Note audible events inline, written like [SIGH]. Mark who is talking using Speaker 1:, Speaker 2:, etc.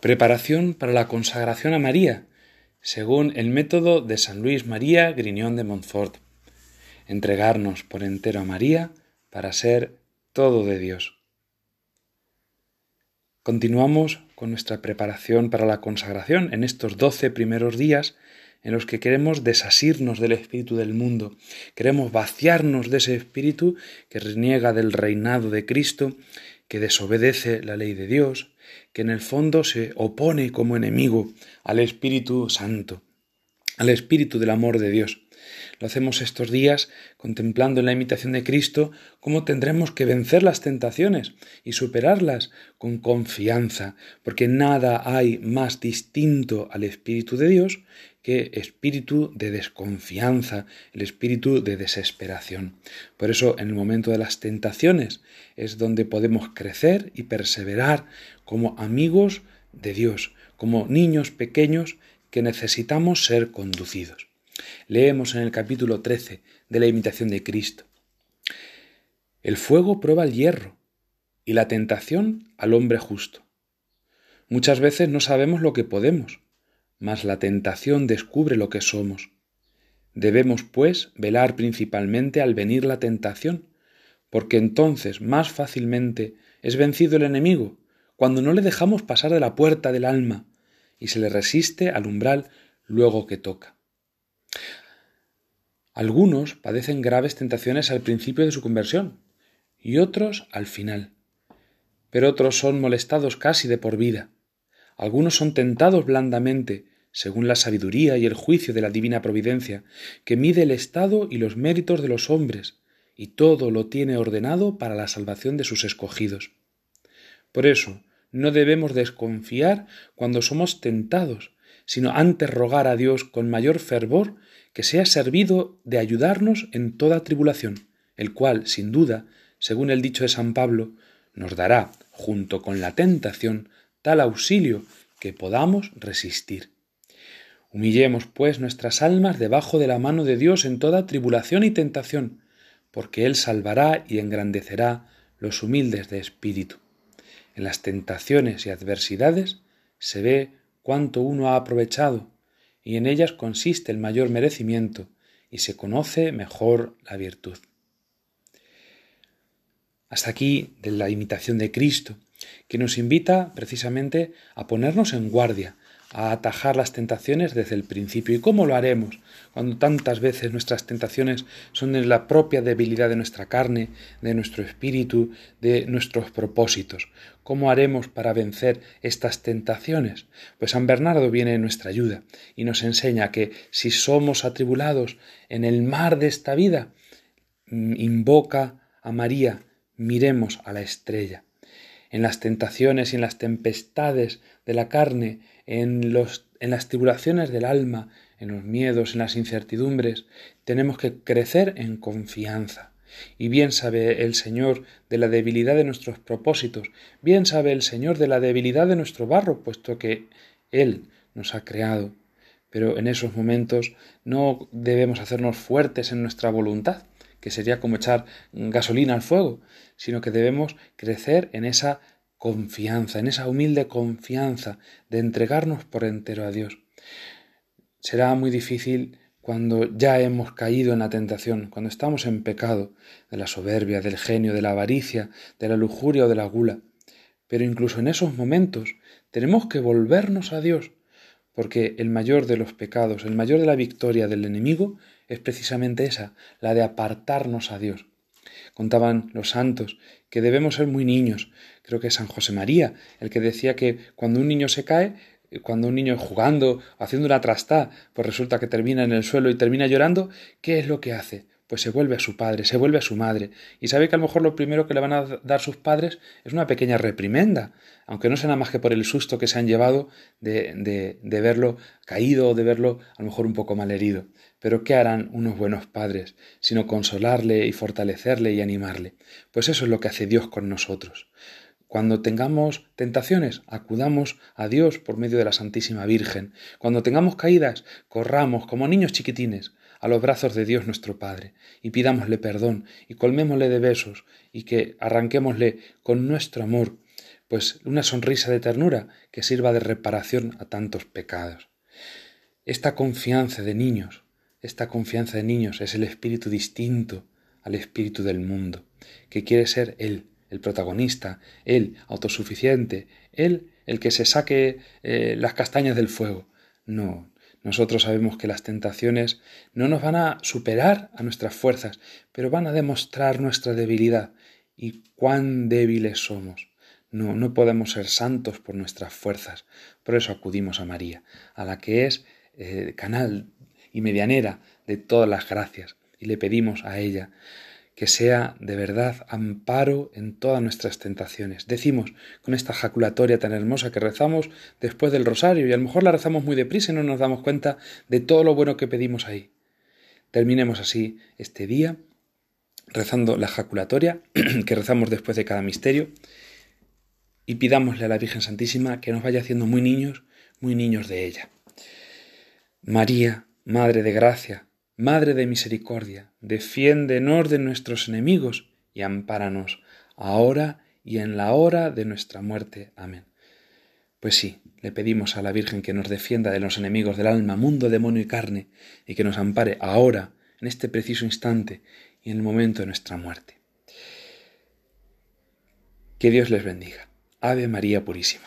Speaker 1: Preparación para la consagración a María, según el método de San Luis María Griñón de Montfort. Entregarnos por entero a María para ser todo de Dios. Continuamos con nuestra preparación para la consagración en estos doce primeros días en los que queremos desasirnos del espíritu del mundo, queremos vaciarnos de ese espíritu que reniega del reinado de Cristo, que desobedece la ley de Dios, que en el fondo se opone como enemigo al Espíritu Santo, al Espíritu del amor de Dios. Lo hacemos estos días contemplando en la imitación de Cristo cómo tendremos que vencer las tentaciones y superarlas con confianza, porque nada hay más distinto al Espíritu de Dios que espíritu de desconfianza, el espíritu de desesperación. Por eso en el momento de las tentaciones es donde podemos crecer y perseverar como amigos de Dios, como niños pequeños que necesitamos ser conducidos. Leemos en el capítulo 13 de la imitación de Cristo. El fuego prueba el hierro y la tentación al hombre justo. Muchas veces no sabemos lo que podemos, mas la tentación descubre lo que somos. Debemos, pues, velar principalmente al venir la tentación, porque entonces más fácilmente es vencido el enemigo cuando no le dejamos pasar de la puerta del alma y se le resiste al umbral luego que toca. Algunos padecen graves tentaciones al principio de su conversión y otros al final, pero otros son molestados casi de por vida. Algunos son tentados blandamente, según la sabiduría y el juicio de la divina providencia, que mide el estado y los méritos de los hombres, y todo lo tiene ordenado para la salvación de sus escogidos. Por eso, no debemos desconfiar cuando somos tentados, sino antes rogar a Dios con mayor fervor que sea servido de ayudarnos en toda tribulación, el cual, sin duda, según el dicho de San Pablo, nos dará, junto con la tentación, tal auxilio que podamos resistir. Humillemos, pues, nuestras almas debajo de la mano de Dios en toda tribulación y tentación, porque Él salvará y engrandecerá los humildes de espíritu. En las tentaciones y adversidades se ve cuánto uno ha aprovechado, y en ellas consiste el mayor merecimiento, y se conoce mejor la virtud. Hasta aquí de la imitación de Cristo, que nos invita precisamente a ponernos en guardia, a atajar las tentaciones desde el principio. ¿Y cómo lo haremos cuando tantas veces nuestras tentaciones son de la propia debilidad de nuestra carne, de nuestro espíritu, de nuestros propósitos? ¿Cómo haremos para vencer estas tentaciones? Pues San Bernardo viene en nuestra ayuda y nos enseña que si somos atribulados en el mar de esta vida, mm, invoca a María, miremos a la estrella. En las tentaciones y en las tempestades de la carne, en, los, en las tribulaciones del alma, en los miedos, en las incertidumbres, tenemos que crecer en confianza. Y bien sabe el Señor de la debilidad de nuestros propósitos, bien sabe el Señor de la debilidad de nuestro barro, puesto que Él nos ha creado. Pero en esos momentos no debemos hacernos fuertes en nuestra voluntad, que sería como echar gasolina al fuego, sino que debemos crecer en esa confianza, en esa humilde confianza de entregarnos por entero a Dios. Será muy difícil cuando ya hemos caído en la tentación, cuando estamos en pecado de la soberbia, del genio, de la avaricia, de la lujuria o de la gula. Pero incluso en esos momentos tenemos que volvernos a Dios, porque el mayor de los pecados, el mayor de la victoria del enemigo es precisamente esa, la de apartarnos a Dios. Contaban los santos que debemos ser muy niños. Creo que es San José María el que decía que cuando un niño se cae, cuando un niño jugando, haciendo una trastá, pues resulta que termina en el suelo y termina llorando, ¿qué es lo que hace? Pues se vuelve a su padre, se vuelve a su madre, y sabe que a lo mejor lo primero que le van a dar sus padres es una pequeña reprimenda, aunque no sea nada más que por el susto que se han llevado de, de, verlo caído o de verlo a lo mejor un poco mal herido. Pero ¿qué harán unos buenos padres sino consolarle y fortalecerle y animarle? Pues eso es lo que hace Dios con nosotros. Cuando tengamos tentaciones, acudamos a Dios por medio de la Santísima Virgen. Cuando tengamos caídas, corramos como niños chiquitines a los brazos de Dios nuestro Padre y pidámosle perdón y colmémosle de besos y que arranquémosle con nuestro amor pues una sonrisa de ternura que sirva de reparación a tantos pecados. Esta confianza de niños, esta confianza de niños es el espíritu distinto al espíritu del mundo, que quiere ser Él, el protagonista, Él, autosuficiente, Él, el que se saque eh, las castañas del fuego. No, nosotros sabemos que las tentaciones no nos van a superar a nuestras fuerzas, pero van a demostrar nuestra debilidad y cuán débiles somos. No, no podemos ser santos por nuestras fuerzas. Por eso acudimos a María, a la que es eh, canal y medianera de todas las gracias, y le pedimos a ella que sea de verdad amparo en todas nuestras tentaciones. Decimos con esta jaculatoria tan hermosa que rezamos después del rosario y a lo mejor la rezamos muy deprisa y no nos damos cuenta de todo lo bueno que pedimos ahí. Terminemos así este día rezando la jaculatoria [CLEARS THROAT] que rezamos después de cada misterio y pidámosle a la Virgen Santísima que nos vaya haciendo muy niños, muy niños de ella. María, Madre de Gracia, Madre de Misericordia, defiéndenos de nuestros enemigos y ampáranos, ahora y en la hora de nuestra muerte. Amén. Pues sí, le pedimos a la Virgen que nos defienda de los enemigos del alma, mundo, demonio y carne, y que nos ampare ahora, en este preciso instante y en el momento de nuestra muerte. Que Dios les bendiga. Ave María Purísima.